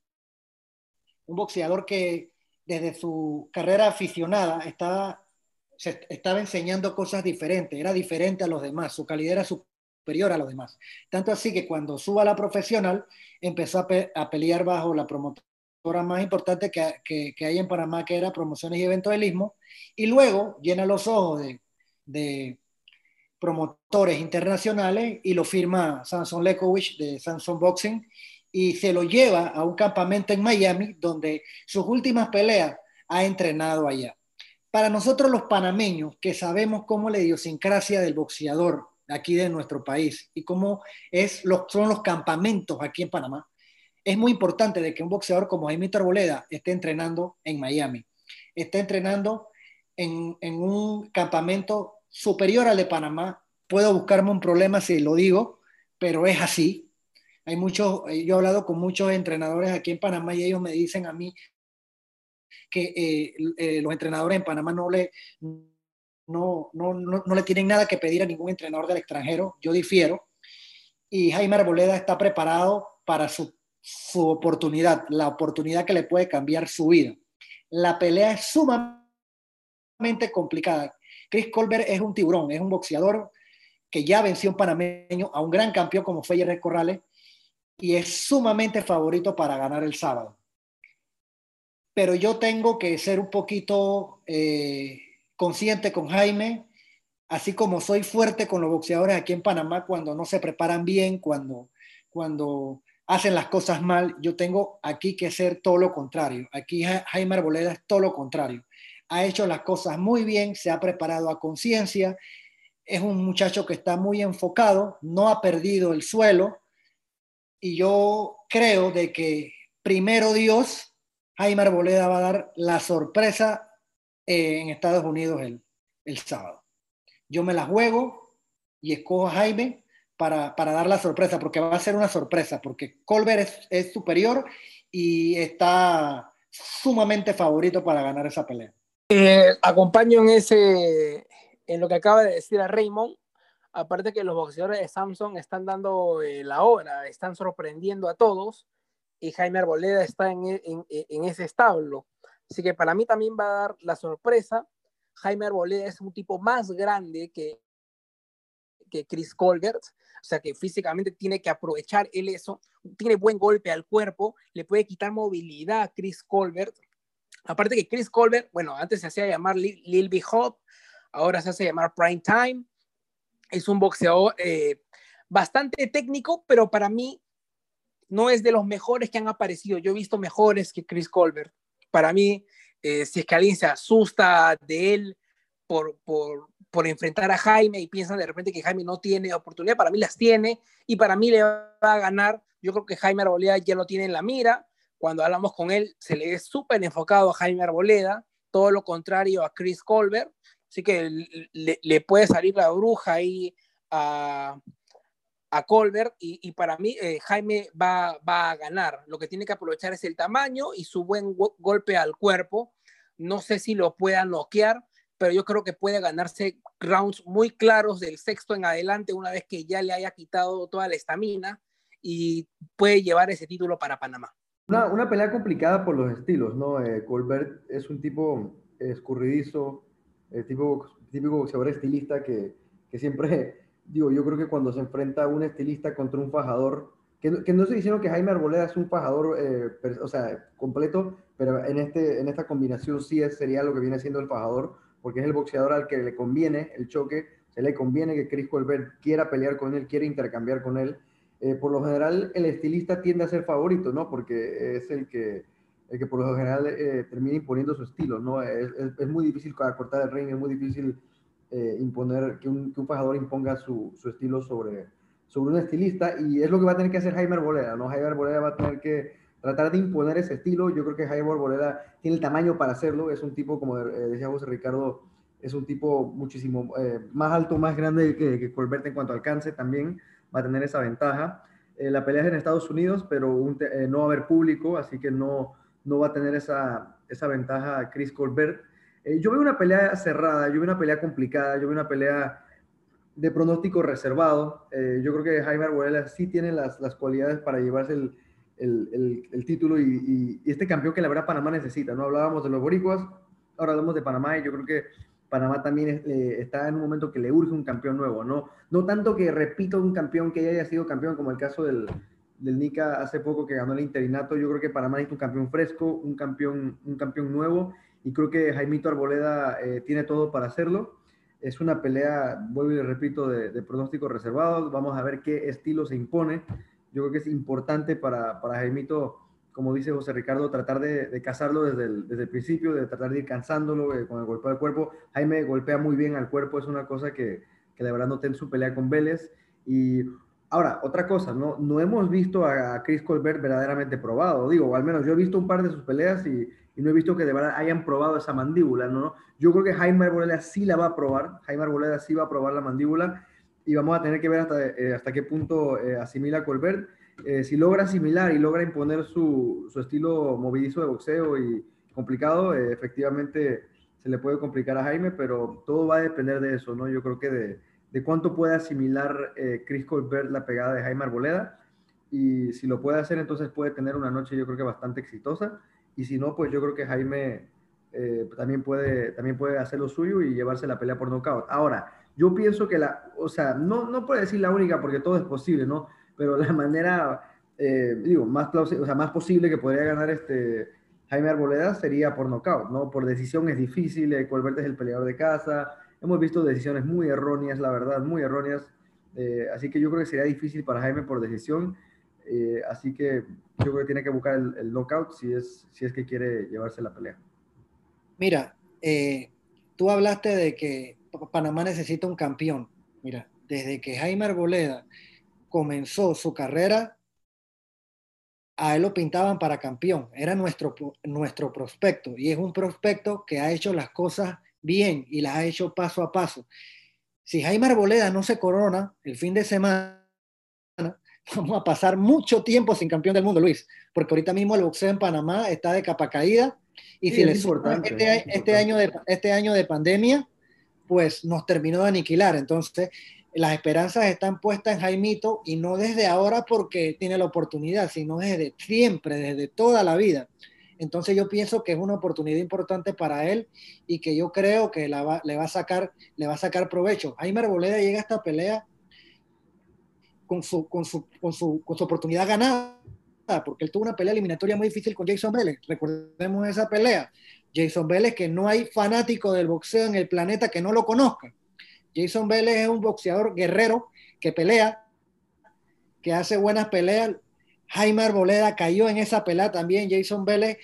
Un boxeador que desde su carrera aficionada estaba se estaba enseñando cosas diferentes, era diferente a los demás, su calidad era superior a los demás. Tanto así que cuando suba a la profesional, empezó a, pelear bajo la promotora más importante que, hay en Panamá, que era Promociones y Eventualismo, y luego llena los ojos de, promotores internacionales y lo firma Samson Lekowicz de Samson Boxing y se lo lleva a un campamento en Miami donde sus últimas peleas ha entrenado allá. Para nosotros los panameños, que sabemos cómo la idiosincrasia del boxeador aquí de nuestro país y cómo es los, son los campamentos aquí en Panamá, es muy importante de que un boxeador como Jaime Arboleda esté entrenando en Miami, esté entrenando en, en un campamento superior al de Panamá. Puedo buscarme un problema si lo digo, pero es así. Hay muchos, yo he hablado con muchos entrenadores aquí en Panamá y ellos me dicen a mí, que eh, eh, los entrenadores en Panamá no le, no, no, no, no, le tienen nada que pedir a ningún entrenador del extranjero, yo difiero. y Jaime Arboleda está preparado para su, su oportunidad, la oportunidad que le puede cambiar su vida. La pelea es sumamente complicada. Chris Colbert es un tiburón, es un boxeador que ya venció un panameño a un gran campeón como Feyer Corrales y es sumamente favorito para ganar el sábado. Pero yo tengo que ser un poquito eh, consciente con Jaime, así como soy fuerte con los boxeadores aquí en Panamá cuando no se preparan bien, cuando, cuando hacen las cosas mal, yo tengo aquí que ser todo lo contrario. Aquí Jaime Arboleda es todo lo contrario. Ha hecho las cosas muy bien, se ha preparado a conciencia, es un muchacho que está muy enfocado, no ha perdido el suelo y yo creo de que primero Dios, Jaime Arboleda va a dar la sorpresa eh, en Estados Unidos el, sábado. Yo me la juego y escojo a Jaime para, dar la sorpresa, porque va a ser una sorpresa, porque Colbert es, superior y está sumamente favorito para ganar esa pelea. Eh, acompaño en ese, en lo que acaba de decir a Raymond, aparte que los boxeadores de Samsung están dando eh, la hora, están sorprendiendo a todos, y Jaime Arboleda está en, en, ese establo. Así que para mí también va a dar la sorpresa. Jaime Arboleda es un tipo más grande que, que Chris Colbert, o sea que físicamente tiene que aprovechar él eso, tiene buen golpe al cuerpo, le puede quitar movilidad a Chris Colbert. Aparte que Chris Colbert, bueno, antes se hacía llamar Lil, Lil B. Hop, ahora se hace llamar Prime Time. Es un boxeador eh, bastante técnico, pero para mí no es de los mejores que han aparecido. Yo he visto mejores que Chris Colbert. Para mí, eh, si es que alguien se asusta de él por, por, por, enfrentar a Jaime y piensan de repente que Jaime no tiene oportunidad, para mí las tiene y para mí le va a ganar. Yo creo que Jaime Arboleda ya lo tiene en la mira. Cuando hablamos con él, se le es súper enfocado a Jaime Arboleda, todo lo contrario a Chris Colbert. Así que le, puede salir la bruja ahí a, a Colbert y, para mí eh, Jaime va, va, a ganar. Lo que tiene que aprovechar es el tamaño y su buen golpe al cuerpo. No sé si lo pueda noquear, pero yo creo que puede ganarse rounds muy claros del sexto en adelante una vez que ya le haya quitado toda la estamina y puede llevar ese título para Panamá. Una, una pelea complicada por los estilos, ¿no? Eh, Colbert es un tipo escurridizo, el tipo, típico boxeador estilista que, que, siempre, digo, yo creo que cuando se enfrenta un estilista contra un fajador, que, que no estoy diciendo que Jaime Arboleda es un fajador, eh, o sea, completo, pero en, este, en esta combinación sí es, sería lo que viene siendo el fajador, porque es el boxeador al que le conviene el choque, se le conviene que Chris Colbert quiera pelear con él, quiera intercambiar con él. Eh, por lo general, el estilista tiende a ser favorito, ¿no? Porque es el que, el que por lo general eh, termina imponiendo su estilo, ¿no? Es, muy difícil cortar el ring, es muy difícil eh, imponer, que un, que un, fajador imponga su, su, estilo sobre, sobre un estilista, y es lo que va a tener que hacer Jaime Arboleda, ¿no? Jaime Arboleda va a tener que tratar de imponer ese estilo, yo creo que Jaime Arboleda tiene el tamaño para hacerlo, es un tipo, como eh, decía José Ricardo, es un tipo muchísimo más alto, más grande que, que Colbert en cuanto alcance también, va a tener esa ventaja. la pelea es en Estados Unidos, pero no va a haber público, así que no, no va a tener esa, esa ventaja Chris Colbert. Eh, yo veo una pelea cerrada, yo veo una pelea complicada, yo veo una pelea de pronóstico reservado. Eh, yo creo que Jaime Arboleda sí tiene las, las cualidades para llevarse el, el, el, título y, este campeón que la verdad Panamá necesita. ¿no? Hablábamos de los boricuas, ahora hablamos de Panamá y yo creo que Panamá también eh, está en un momento que le urge un campeón nuevo. No, no tanto que repita un campeón que ya haya sido campeón como el caso del, del Nica hace poco que ganó el interinato. Yo creo que Panamá necesita un campeón fresco, un campeón, un campeón nuevo, y creo que Jaimito Arboleda eh, tiene todo para hacerlo. Es una pelea, vuelvo y le repito, de, pronóstico reservado. Vamos a ver qué estilo se impone. Yo creo que es importante para, para Jaimito, como dice José Ricardo, tratar de, cazarlo desde el, desde el, principio, de tratar de ir cansándolo eh, con el golpe del cuerpo. Jaime golpea muy bien al cuerpo, es una cosa que, que de verdad noté en su pelea con Vélez. Y Ahora, otra cosa, no, no hemos visto a Chris Colbert verdaderamente probado, digo, o al menos yo he visto un par de sus peleas y, no he visto que de verdad hayan probado esa mandíbula, ¿no? Yo creo que Jaime Arboleda sí la va a probar, Jaime Arboleda sí va a probar la mandíbula y vamos a tener que ver hasta, eh, hasta qué punto eh, asimila Colbert. Eh, si logra asimilar y logra imponer su, su estilo movidizo de boxeo y complicado, efectivamente se le puede complicar a Jaime, pero todo va a depender de eso, ¿no? Yo creo que de, de cuánto puede asimilar eh, Chris Colbert la pegada de Jaime Arboleda. Y si lo puede hacer, entonces puede tener una noche yo creo que bastante exitosa. Y si no, pues yo creo que Jaime eh, también, puede, también puede hacer lo suyo y llevarse la pelea por nocaut. Ahora, yo pienso que la, o sea, no, no puede decir la única porque todo es posible, ¿no? Pero la manera, eh, digo, más, plausible, o sea, más posible que podría ganar este Jaime Arboleda sería por nocaut, ¿no? Por decisión es difícil, Colbert es el peleador de casa, hemos visto decisiones muy erróneas, la verdad, muy erróneas, eh, así que yo creo que sería difícil para Jaime por decisión, eh, así que yo creo que tiene que buscar el, el, knockout si es, si es que quiere llevarse la pelea. Mira, eh, tú hablaste de que Panamá necesita un campeón. Mira, desde que Jaime Arboleda comenzó su carrera, a él lo pintaban para campeón. Era nuestro, nuestro prospecto y es un prospecto que ha hecho las cosas bien y las ha hecho paso a paso. Si Jaime Arboleda no se corona el fin de semana, vamos a pasar mucho tiempo sin campeón del mundo, Luis, porque ahorita mismo el boxeo en Panamá está de capa caída y si le suman este, este, año de, este año de pandemia, pues nos terminó de aniquilar. Entonces, las esperanzas están puestas en Jaimito y no desde ahora porque tiene la oportunidad, sino desde siempre, desde toda la vida. Entonces yo pienso que es una oportunidad importante para él y que yo creo que le va a sacar, le va a sacar provecho. Jaime Arboleda llega a esta pelea con su, con su, con su, con su oportunidad ganada, porque él tuvo una pelea eliminatoria muy difícil con Jason Vélez. Recordemos esa pelea. Jason Vélez, que no hay fanático del boxeo en el planeta que no lo conozca. Jason Vélez es un boxeador guerrero que pelea, que hace buenas peleas. Jaime Arboleda cayó en esa pelea también. Jason Vélez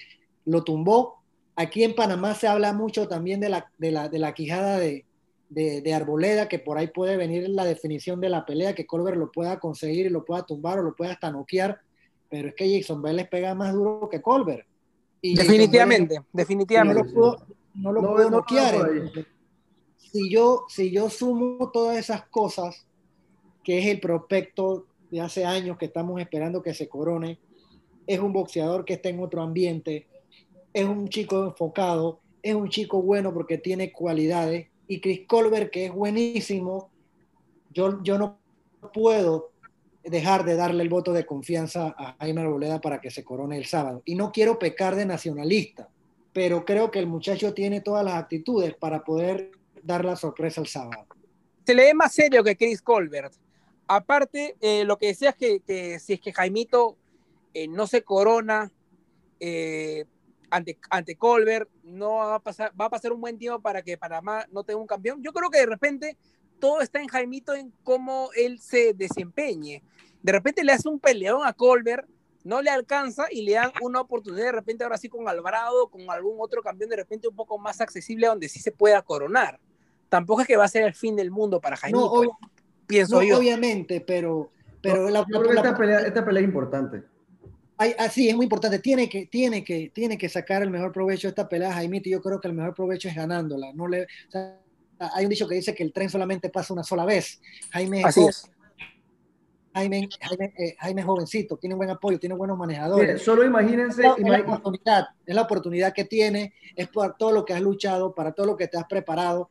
lo tumbó. Aquí en Panamá se habla mucho también de la, de la, de la quijada de, de, de, Arboleda, que por ahí puede venir la definición de la pelea, que Colbert lo pueda conseguir y lo pueda tumbar o lo pueda hasta noquear. Pero es que Jason Vélez pega más duro que Colbert. Y definitivamente, definitivamente. No lo pudo, no lo no, pudo noquear. si yo, si yo sumo todas esas cosas, que es el prospecto de hace años que estamos esperando que se corone, es un boxeador que está en otro ambiente, es un chico enfocado, es un chico bueno porque tiene cualidades, y Chris Colbert, que es buenísimo, yo, yo no puedo dejar de darle el voto de confianza a Jaime Arboleda para que se corone el sábado. Y no quiero pecar de nacionalista, pero creo que el muchacho tiene todas las actitudes para poder dar la sorpresa el sábado. Se le ve más serio que Chris Colbert. Aparte, eh, lo que decías que, que si es que Jaimito eh, no se corona eh, ante, ante Colbert, no va a, pasar, va a pasar un buen tiempo para que Panamá no tenga un campeón. Yo creo que de repente todo está en Jaimito en cómo él se desempeñe. De repente le hace un peleón a Colbert, no le alcanza y le dan una oportunidad de repente ahora sí con Alvarado, con algún otro campeón de repente un poco más accesible donde sí se pueda coronar. Tampoco es que va a ser el fin del mundo para Jaimito, no, pienso no, yo. Obviamente, pero... pero no, la, la, esta, pelea, esta pelea es importante. Hay, así es muy importante. Tiene que, tiene, que, tiene que sacar el mejor provecho de esta pelea, Jaimito. Yo creo que el mejor provecho es ganándola. No le, o sea, hay un dicho que dice que el tren solamente pasa una sola vez. Jaime, Así es. Jaime, Jaime, eh, Jaime es jovencito, tiene un buen apoyo, tiene buenos manejadores. Mire, solo imagínense. Es la, es, la oportunidad, es la oportunidad que tiene, es por todo lo que has luchado, para todo lo que te has preparado.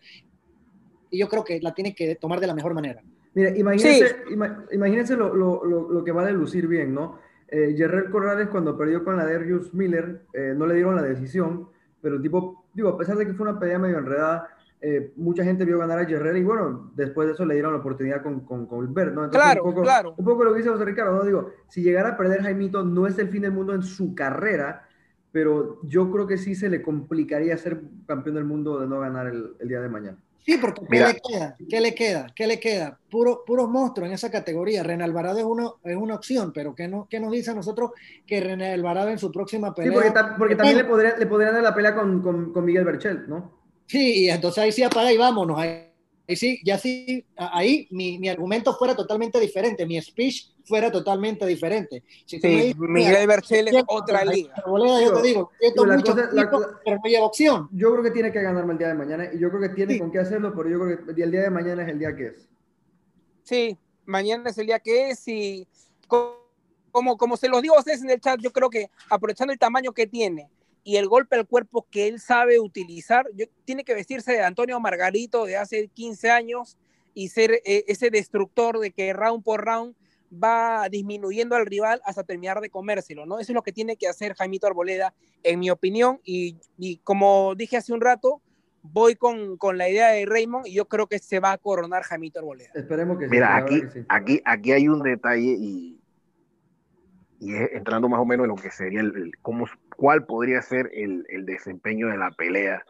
Y yo creo que la tiene que tomar de la mejor manera. Mire, imagínense, sí. ima, imagínense lo, lo, lo, lo, que vale lucir bien, ¿no? Eh, Corrales, cuando perdió con la Darius Miller, eh, no le dieron la decisión, pero tipo, digo, a pesar de que fue una pelea medio enredada, eh, mucha gente vio ganar a Guerrero y bueno, después de eso le dieron la oportunidad con, con, con Bert, ¿no? Entonces, claro, un poco, claro. Un poco lo que dice José Ricardo, ¿no? Digo, si llegara a perder Jaimito, no es el fin del mundo en su carrera, pero yo creo que sí se le complicaría ser campeón del mundo de no ganar el, el día de mañana. Sí, porque ¿qué le queda? ¿Qué le queda? ¿Qué le queda? Puro, puros monstruos en esa categoría. René Alvarado es, uno, es una opción, pero ¿qué, no, ¿qué nos dice a nosotros que René Alvarado en su próxima pelea? Sí, porque, ta porque también le podrían le podría dar la pelea con, con, con Miguel Berchel, ¿no? Sí, y entonces ahí sí apaga y vámonos. Ahí, ahí sí, ya sí, ahí mi, mi, argumento fuera totalmente diferente, mi speech fuera totalmente diferente. Si sí, dices, Miguel Berchel es otra liga. Boleda, yo te digo, siento la mucho cosa, la, pero no lleva opción. Yo creo que tiene que ganarme el día de mañana y yo creo que tiene sí. con qué hacerlo, pero yo creo que el día de mañana es el día que es. Sí, mañana es el día que es y como, como se los digo a ustedes en el chat, yo creo que aprovechando el tamaño que tiene, y el golpe al cuerpo que él sabe utilizar, yo, tiene que vestirse de Antonio Margarito de hace 15 años y ser eh, ese destructor de que round por round va disminuyendo al rival hasta terminar de comérselo, ¿no? Eso es lo que tiene que hacer Jaimito Arboleda, en mi opinión, y, y como dije hace un rato, voy con, con, la idea de Raymond y yo creo que se va a coronar Jaimito Arboleda. Esperemos que Mira, aquí, sí. aquí, aquí hay un detalle y, y entrando más o menos en lo que sería el, el cómo, cuál podría ser el, desempeño de la pelea.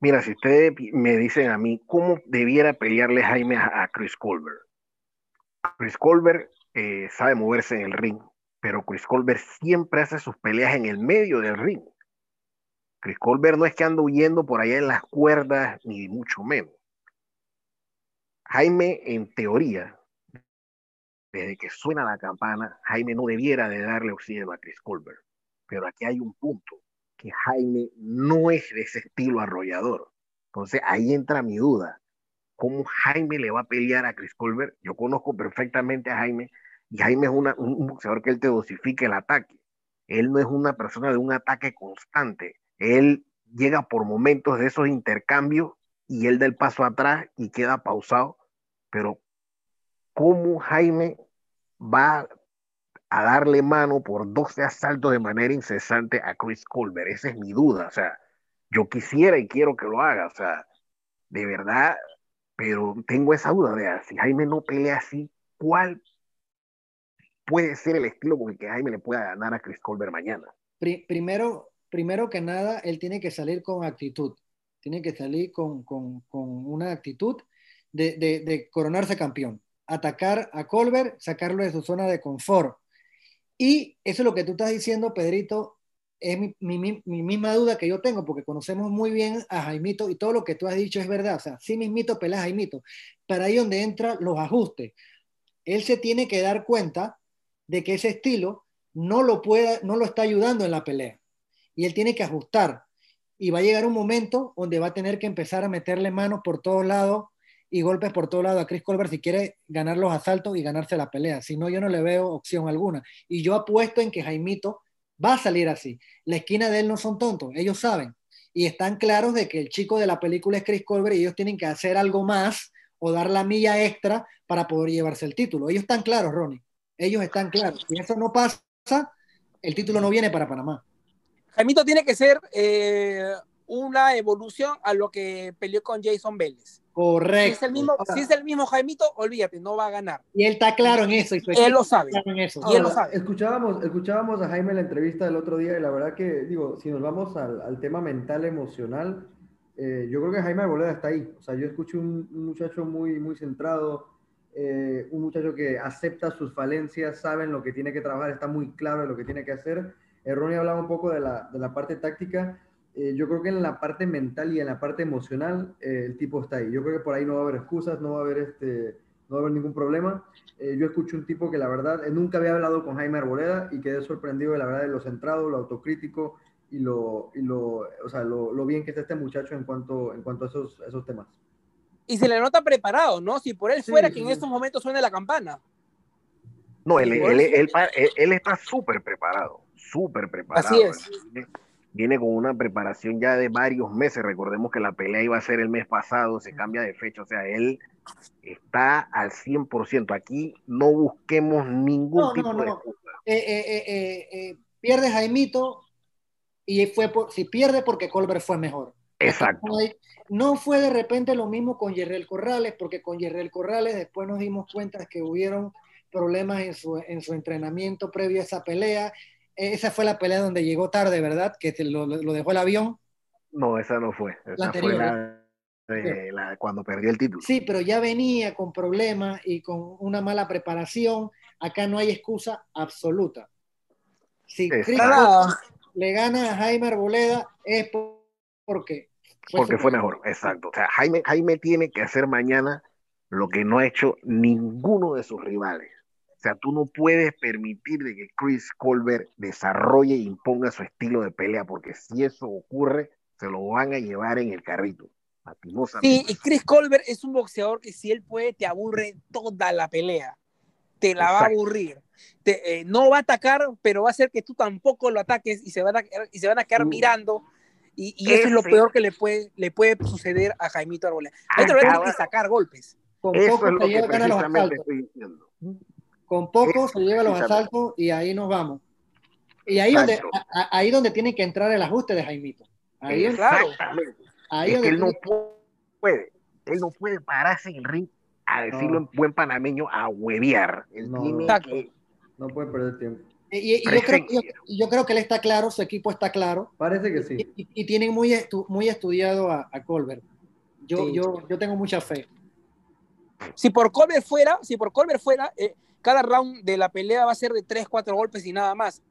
Mira, si ustedes me dicen a mí cómo debiera pelearle Jaime a, a Chris Colbert. Chris Colbert eh, sabe moverse en el ring, pero Chris Colbert siempre hace sus peleas en el medio del ring. Chris Colbert no es que anda huyendo por allá en las cuerdas, ni mucho menos. Jaime, en teoría, desde que suena la campana, Jaime no debiera de darle oxígeno a Chris Colbert. Pero aquí hay un punto, que Jaime no es de ese estilo arrollador. Entonces ahí entra mi duda. ¿Cómo Jaime le va a pelear a Chris Colbert? Yo conozco perfectamente a Jaime y Jaime es una, un boxeador que él te dosifica el ataque. Él no es una persona de un ataque constante. Él llega por momentos de esos intercambios y él da el paso atrás y queda pausado. Pero ¿cómo Jaime va a darle mano por 12 asaltos de manera incesante a Chris Colbert? Esa es mi duda. O sea, yo quisiera y quiero que lo haga. O sea, de verdad, pero tengo esa duda de si Jaime no pelea así, ¿cuál puede ser el estilo con el que Jaime le pueda ganar a Chris Colbert mañana? Primero, primero que nada, él tiene que salir con actitud. Tiene que salir con, con, con una actitud de, de, de, coronarse campeón. Atacar a Colbert, sacarlo de su zona de confort. Y eso es lo que tú estás diciendo, Pedrito, es mi, mi, mi, misma duda que yo tengo, porque conocemos muy bien a Jaimito y todo lo que tú has dicho es verdad. O sea, sí mismito pelea Jaimito. Para ahí donde entran los ajustes. Él se tiene que dar cuenta de que ese estilo no lo, pueda, no lo está ayudando en la pelea. Y él tiene que ajustar. Y va a llegar un momento donde va a tener que empezar a meterle manos por todos lados y golpes por todos lados a Chris Colbert si quiere ganar los asaltos y ganarse la pelea. Si no, yo no le veo opción alguna. Y yo apuesto en que Jaimito va a salir así. La esquina de él no son tontos, ellos saben. Y están claros de que el chico de la película es Chris Colbert y ellos tienen que hacer algo más o dar la milla extra para poder llevarse el título. Ellos están claros, Ronnie. Ellos están claros. Si eso no pasa, el título no viene para Panamá. Jaimito tiene que ser eh, una evolución a lo que peleó con Jason Vélez. Correcto. Si es, el mismo, si es el mismo Jaimito, olvídate, no va a ganar. Y él está claro en eso. Y él lo sabe. En eso. Y él lo sabe. Escuchábamos, escuchábamos a Jaime en la entrevista del otro día y la verdad que, digo, si nos vamos al, al tema mental, emocional, eh, yo creo que Jaime Arboleda está ahí. O sea, yo escucho un, un muchacho muy, muy centrado, eh, un muchacho que acepta sus falencias, sabe en lo que tiene que trabajar, está muy claro en lo que tiene que hacer. Eh, Ronnie hablaba un poco de la, de la parte táctica. Eh, yo creo que en la parte mental y en la parte emocional eh, el tipo está ahí. Yo creo que por ahí no va a haber excusas, no va a haber, este, no va a haber ningún problema. Eh, yo escucho un tipo que la verdad, nunca había hablado con Jaime Arboleda y quedé sorprendido de la verdad de lo centrado, lo autocrítico y lo, y lo, o sea, lo, lo bien que está este muchacho en cuanto, en cuanto a esos, esos temas. Y se le nota preparado, ¿no? Si por él sí, fuera sí, que en estos momentos suene la campana. No, él, él, él, él, está súper preparado, súper preparado. Así es viene con una preparación ya de varios meses. Recordemos que la pelea iba a ser el mes pasado, se cambia de fecha, o sea, él está al 100%. Aquí no busquemos ningún no, tipo no, no. de eh, eh, eh, pierde Jaimito y fue por, si pierde porque Colbert fue mejor. Exacto. No fue de repente lo mismo con Yerrel Corrales, porque con Yerrel Corrales después nos dimos cuenta que hubieron problemas en su, en su entrenamiento previo a esa pelea esa fue la pelea donde llegó tarde, ¿verdad? Que te lo, lo, dejó el avión. No, esa no fue. Esa la anterior, fue la, eh, la, cuando perdió el título. Sí, pero ya venía con problemas y con una mala preparación. Acá no hay excusa absoluta. Si Cristo le gana a Jaime Arboleda es porque fue porque fue mejor, exacto. O sea, Jaime, Jaime tiene que hacer mañana lo que no ha hecho ninguno de sus rivales. O sea, tú no puedes permitir de que Chris Colbert desarrolle e imponga su estilo de pelea, porque si eso ocurre, se lo van a llevar en el carrito. Sí, y Chris Colbert es un boxeador que si él puede, te aburre toda la pelea. Te la Exacto. va a aburrir. Te, eh, no va a atacar, pero va a hacer que tú tampoco lo ataques y se van a, y se van a quedar mirando. Y, y eso es lo peor que le puede, le puede suceder a Jaimito Arboleda. Tiene que sacar golpes con Eso poco es lo que precisamente estoy diciendo. Con poco se llevan los asaltos y ahí nos vamos. Y ahí donde, Exacto. a- a- ahí donde tiene que entrar el ajuste de Jaimito. Ahí, es donde que él no puede, él no puede pararse en el ring a decirlo No. en buen panameño, a huevear. Él No, tiene Exacto. que No puede perder tiempo. y, yo, creo, yo, presencia. yo creo que él está claro, su equipo está claro. Parece que sí. Y, y tienen muy, estu- muy estudiado a, a Colbert. Yo, Sí. yo, yo tengo mucha fe. Si por Colbert fuera, si por Colbert fuera, eh, cada round de la pelea va a ser de 3, 4 golpes y nada más.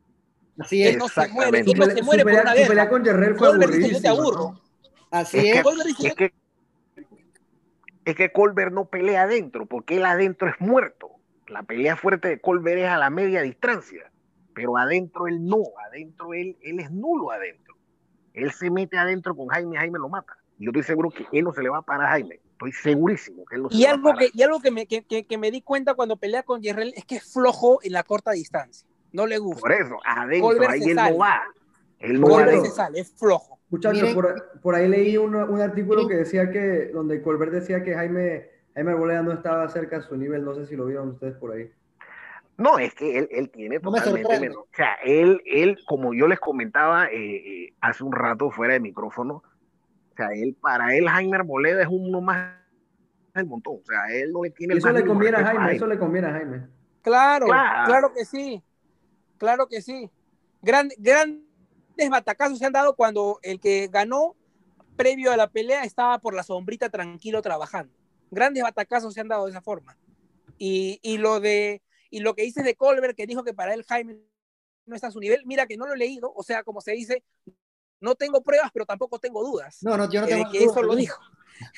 Así Él es. no se muere, Exactamente. él no se pelea- muere su por pelea- una guerra. con fue Colbert dice, yo te aburro. ¿no? Así Es es. que, Colbert dice, es que es que Colbert no pelea adentro, porque él adentro es muerto. La pelea fuerte de Colbert es a la media distancia, pero adentro él no, adentro él, él es nulo adentro. Él se mete adentro con Jaime, Jaime lo mata. Y yo estoy seguro que él no se le va a parar a Jaime. Estoy segurísimo que él no se Y va a algo, parar. que, y algo que, me, que, que- que me di cuenta cuando pelea con Yerrel es que es flojo en la corta distancia. No le gusta. Por eso, adentro, Colbert ahí se él sale. no va. Él no va Colbert se adentro. sale, es flojo. Muchachos, por, por ahí leí un, un artículo Miren- que decía que, donde Colbert decía que Jaime, Jaime Arboleda no estaba cerca de su nivel. No sé si lo vieron ustedes por ahí. No, es que él, él tiene totalmente menos. O sea, él, él, como yo les comentaba eh, eh, hace un rato fuera de micrófono, o sea, él, para él, Jaime Arboleda es uno más del montón. O sea, él no le tiene eso más le conviene a Jaime, eso le conviene a Jaime. Claro, Claro. claro, que sí. Claro que sí. Gran, grandes batacazos se han dado cuando el que ganó previo a la pelea estaba por la sombrita tranquilo trabajando. Grandes batacazos se han dado de esa forma. Y, y lo de y lo que dices de Colbert, que dijo que para él Jaime no está a su nivel, mira que no lo he leído, o sea, como se dice, no tengo pruebas, pero tampoco tengo dudas No, no, yo no de tengo que duda, eso lo dijo.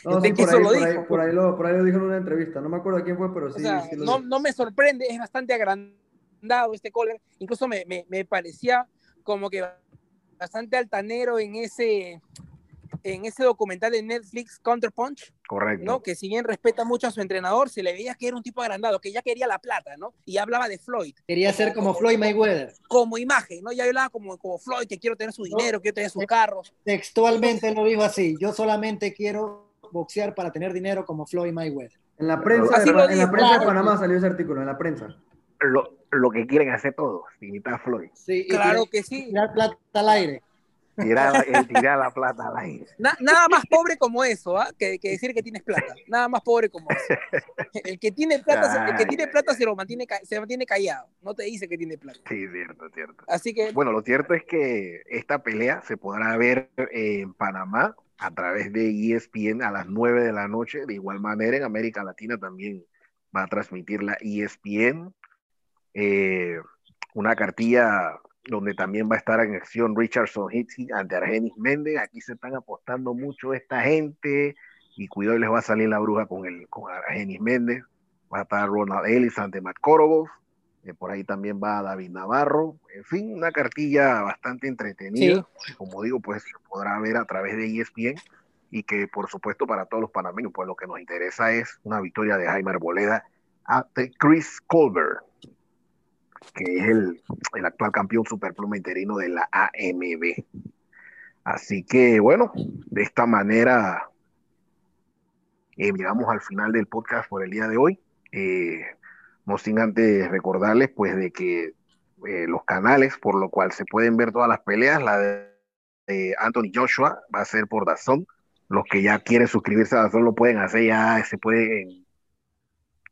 No, De sí, que por, eso ahí, lo por, ahí, dijo. por, ahí lo, por ahí lo dijo en una entrevista. No me acuerdo quién fue, pero sí. O sea, sí lo no, dijo. no me sorprende, es bastante agrandado este Colbert. Incluso me, me, me parecía como que bastante altanero en ese, en ese documental de Netflix, Counterpunch, Correcto. ¿no? Que si bien respeta mucho a su entrenador, se le veía que era un tipo agrandado, que ya quería la plata, ¿no? Y hablaba de Floyd Quería ser como Floyd Mayweather. como imagen, ¿no? Ya hablaba como, como Floyd, que quiero tener su dinero, quiero tener sus carros. Textualmente lo dijo así. Yo solamente quiero boxear para tener dinero como Floyd Mayweather. En la prensa, Así de, lo en la prensa de claro. Panamá salió ese artículo, en la prensa. Lo, lo que quieren hacer todos, imitar a Floyd. Sí, Claro que sí. Tirar plata al aire. Tirar, el tirar la plata al aire. Na- nada más pobre como eso, ¿ah? que, que decir que tienes plata. Nada más pobre como eso. El que tiene plata, el que tiene plata se lo mantiene, se mantiene callado. No te dice que tiene plata. Sí, cierto, cierto. Así que Bueno, lo cierto es que esta pelea se podrá ver en Panamá a través de ESPN a las 9 de la noche. De igual manera, en América Latina también va a transmitir la ESPN. Eh, una cartilla donde también va a estar en acción Richardson Hitzi ante Argenis Méndez. Aquí se están apostando mucho esta gente y cuidado les va a salir la bruja con, el, con Argenis Méndez. Va a estar Ronald Ellis ante Matt Korobov. Eh, por ahí también va David Navarro. En fin, una cartilla bastante entretenida. Como digo, pues se podrá ver a través de ESPN y que por supuesto para todos los panameños, pues lo que nos interesa es una victoria de Jaime Arboleda ante Chris Colbert, que es el, el actual campeón superpluma interino de la AMB. Así que bueno, de esta manera eh, llegamos al final del podcast por el día de hoy. Eh, no sin antes recordarles pues de que eh, los canales por lo cual se pueden ver todas las peleas, la de, Anthony Joshua va a ser por Dazón. Los que ya quieren suscribirse a Dazón lo pueden hacer, ya se puede en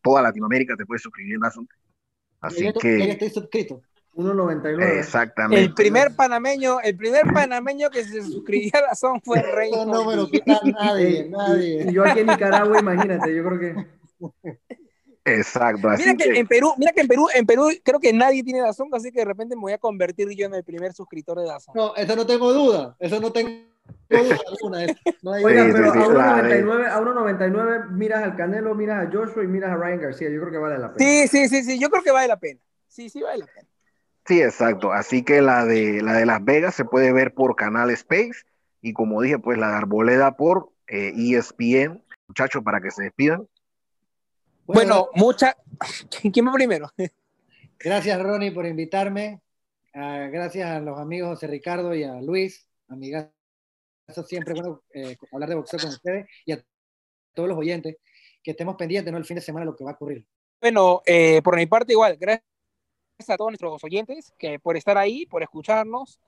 toda Latinoamérica te puedes suscribir en Dazón. Así Ya- ya que estoy suscrito. 1.99. exactamente. el primer panameño, el primer panameño que se suscribió a la zona fue Rey. No lo quita nadie, nadie. y yo aquí en Nicaragua, imagínate, yo creo que Exacto, así Mira que que en Perú, mira que en Perú, en Perú creo que nadie tiene Dazón, así que de repente me voy a convertir yo en el primer suscriptor de Dazón. No, eso no tengo duda. Eso no tengo duda alguna. Eso No hay Oiga, Sí, pero sí, sí, a la de- 1.99, a 1.99 miras al Canelo, miras a Joshua y miras a Ryan García. Yo creo que vale la pena. Sí, sí, sí, sí, yo creo que vale la pena. Sí, sí, vale la pena. Sí, exacto. Así que la de la de Las Vegas se puede ver por Canal Space y como dije, pues la de Arboleda por eh, ESPN. Muchachos, para que se despidan. Bueno, mucha. ¿Quién va primero? Gracias, Ronnie, por invitarme. Ah, gracias a los amigos José Ricardo y a Luis, amigas. Eso siempre bueno eh, hablar de boxeo con ustedes y a todos los oyentes. que estemos pendientes, ¿no? El fin de semana lo que va a ocurrir. Bueno, eh, por mi parte igual, gracias a todos nuestros oyentes que por estar ahí, por escucharnos,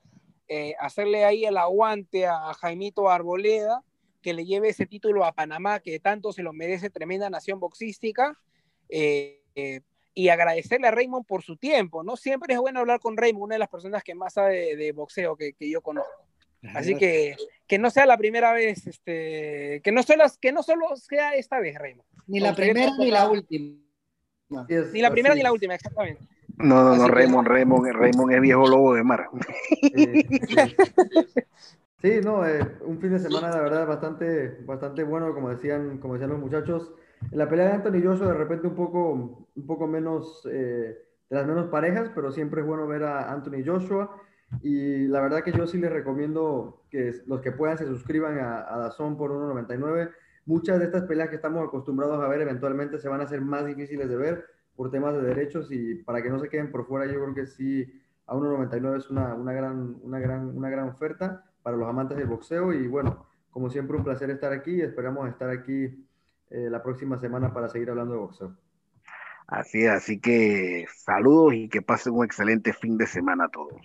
eh, hacerle ahí el aguante a Jaimito Arboleda, que le lleve ese título a Panamá, que tanto se lo merece, tremenda nación boxística. Y agradecerle a Raymond por su tiempo, ¿no? Siempre es bueno hablar con Raymond, una de las personas que más sabe de, boxeo que, yo conozco. Así que que no sea la primera vez, este, que no solo, que no solo sea esta vez, Raymond. Ni la primera ni la última. Ni la primera ni la última, exactamente. No, no, no, Raymond, Raymond, Raymond es viejo lobo de mar. Sí, no, eh, un fin de semana la verdad bastante, bastante bueno, como decían, como decían los muchachos. En la pelea de Anthony Joshua de repente un poco, un poco menos, eh, de las menos parejas, pero siempre es bueno ver a Anthony Joshua. Y la verdad que yo sí les recomiendo que los que puedan se suscriban a, a Dazón por 1.99. Muchas de estas peleas que estamos acostumbrados a ver eventualmente se van a hacer más difíciles de ver por temas de derechos y para que no se queden por fuera, yo creo que sí, a 1.99 es una, una, gran, una, gran, una gran oferta para los amantes del boxeo y bueno, como siempre un placer estar aquí, esperamos estar aquí eh, la próxima semana para seguir hablando de boxeo. Así así que saludos y que pasen un excelente fin de semana a todos.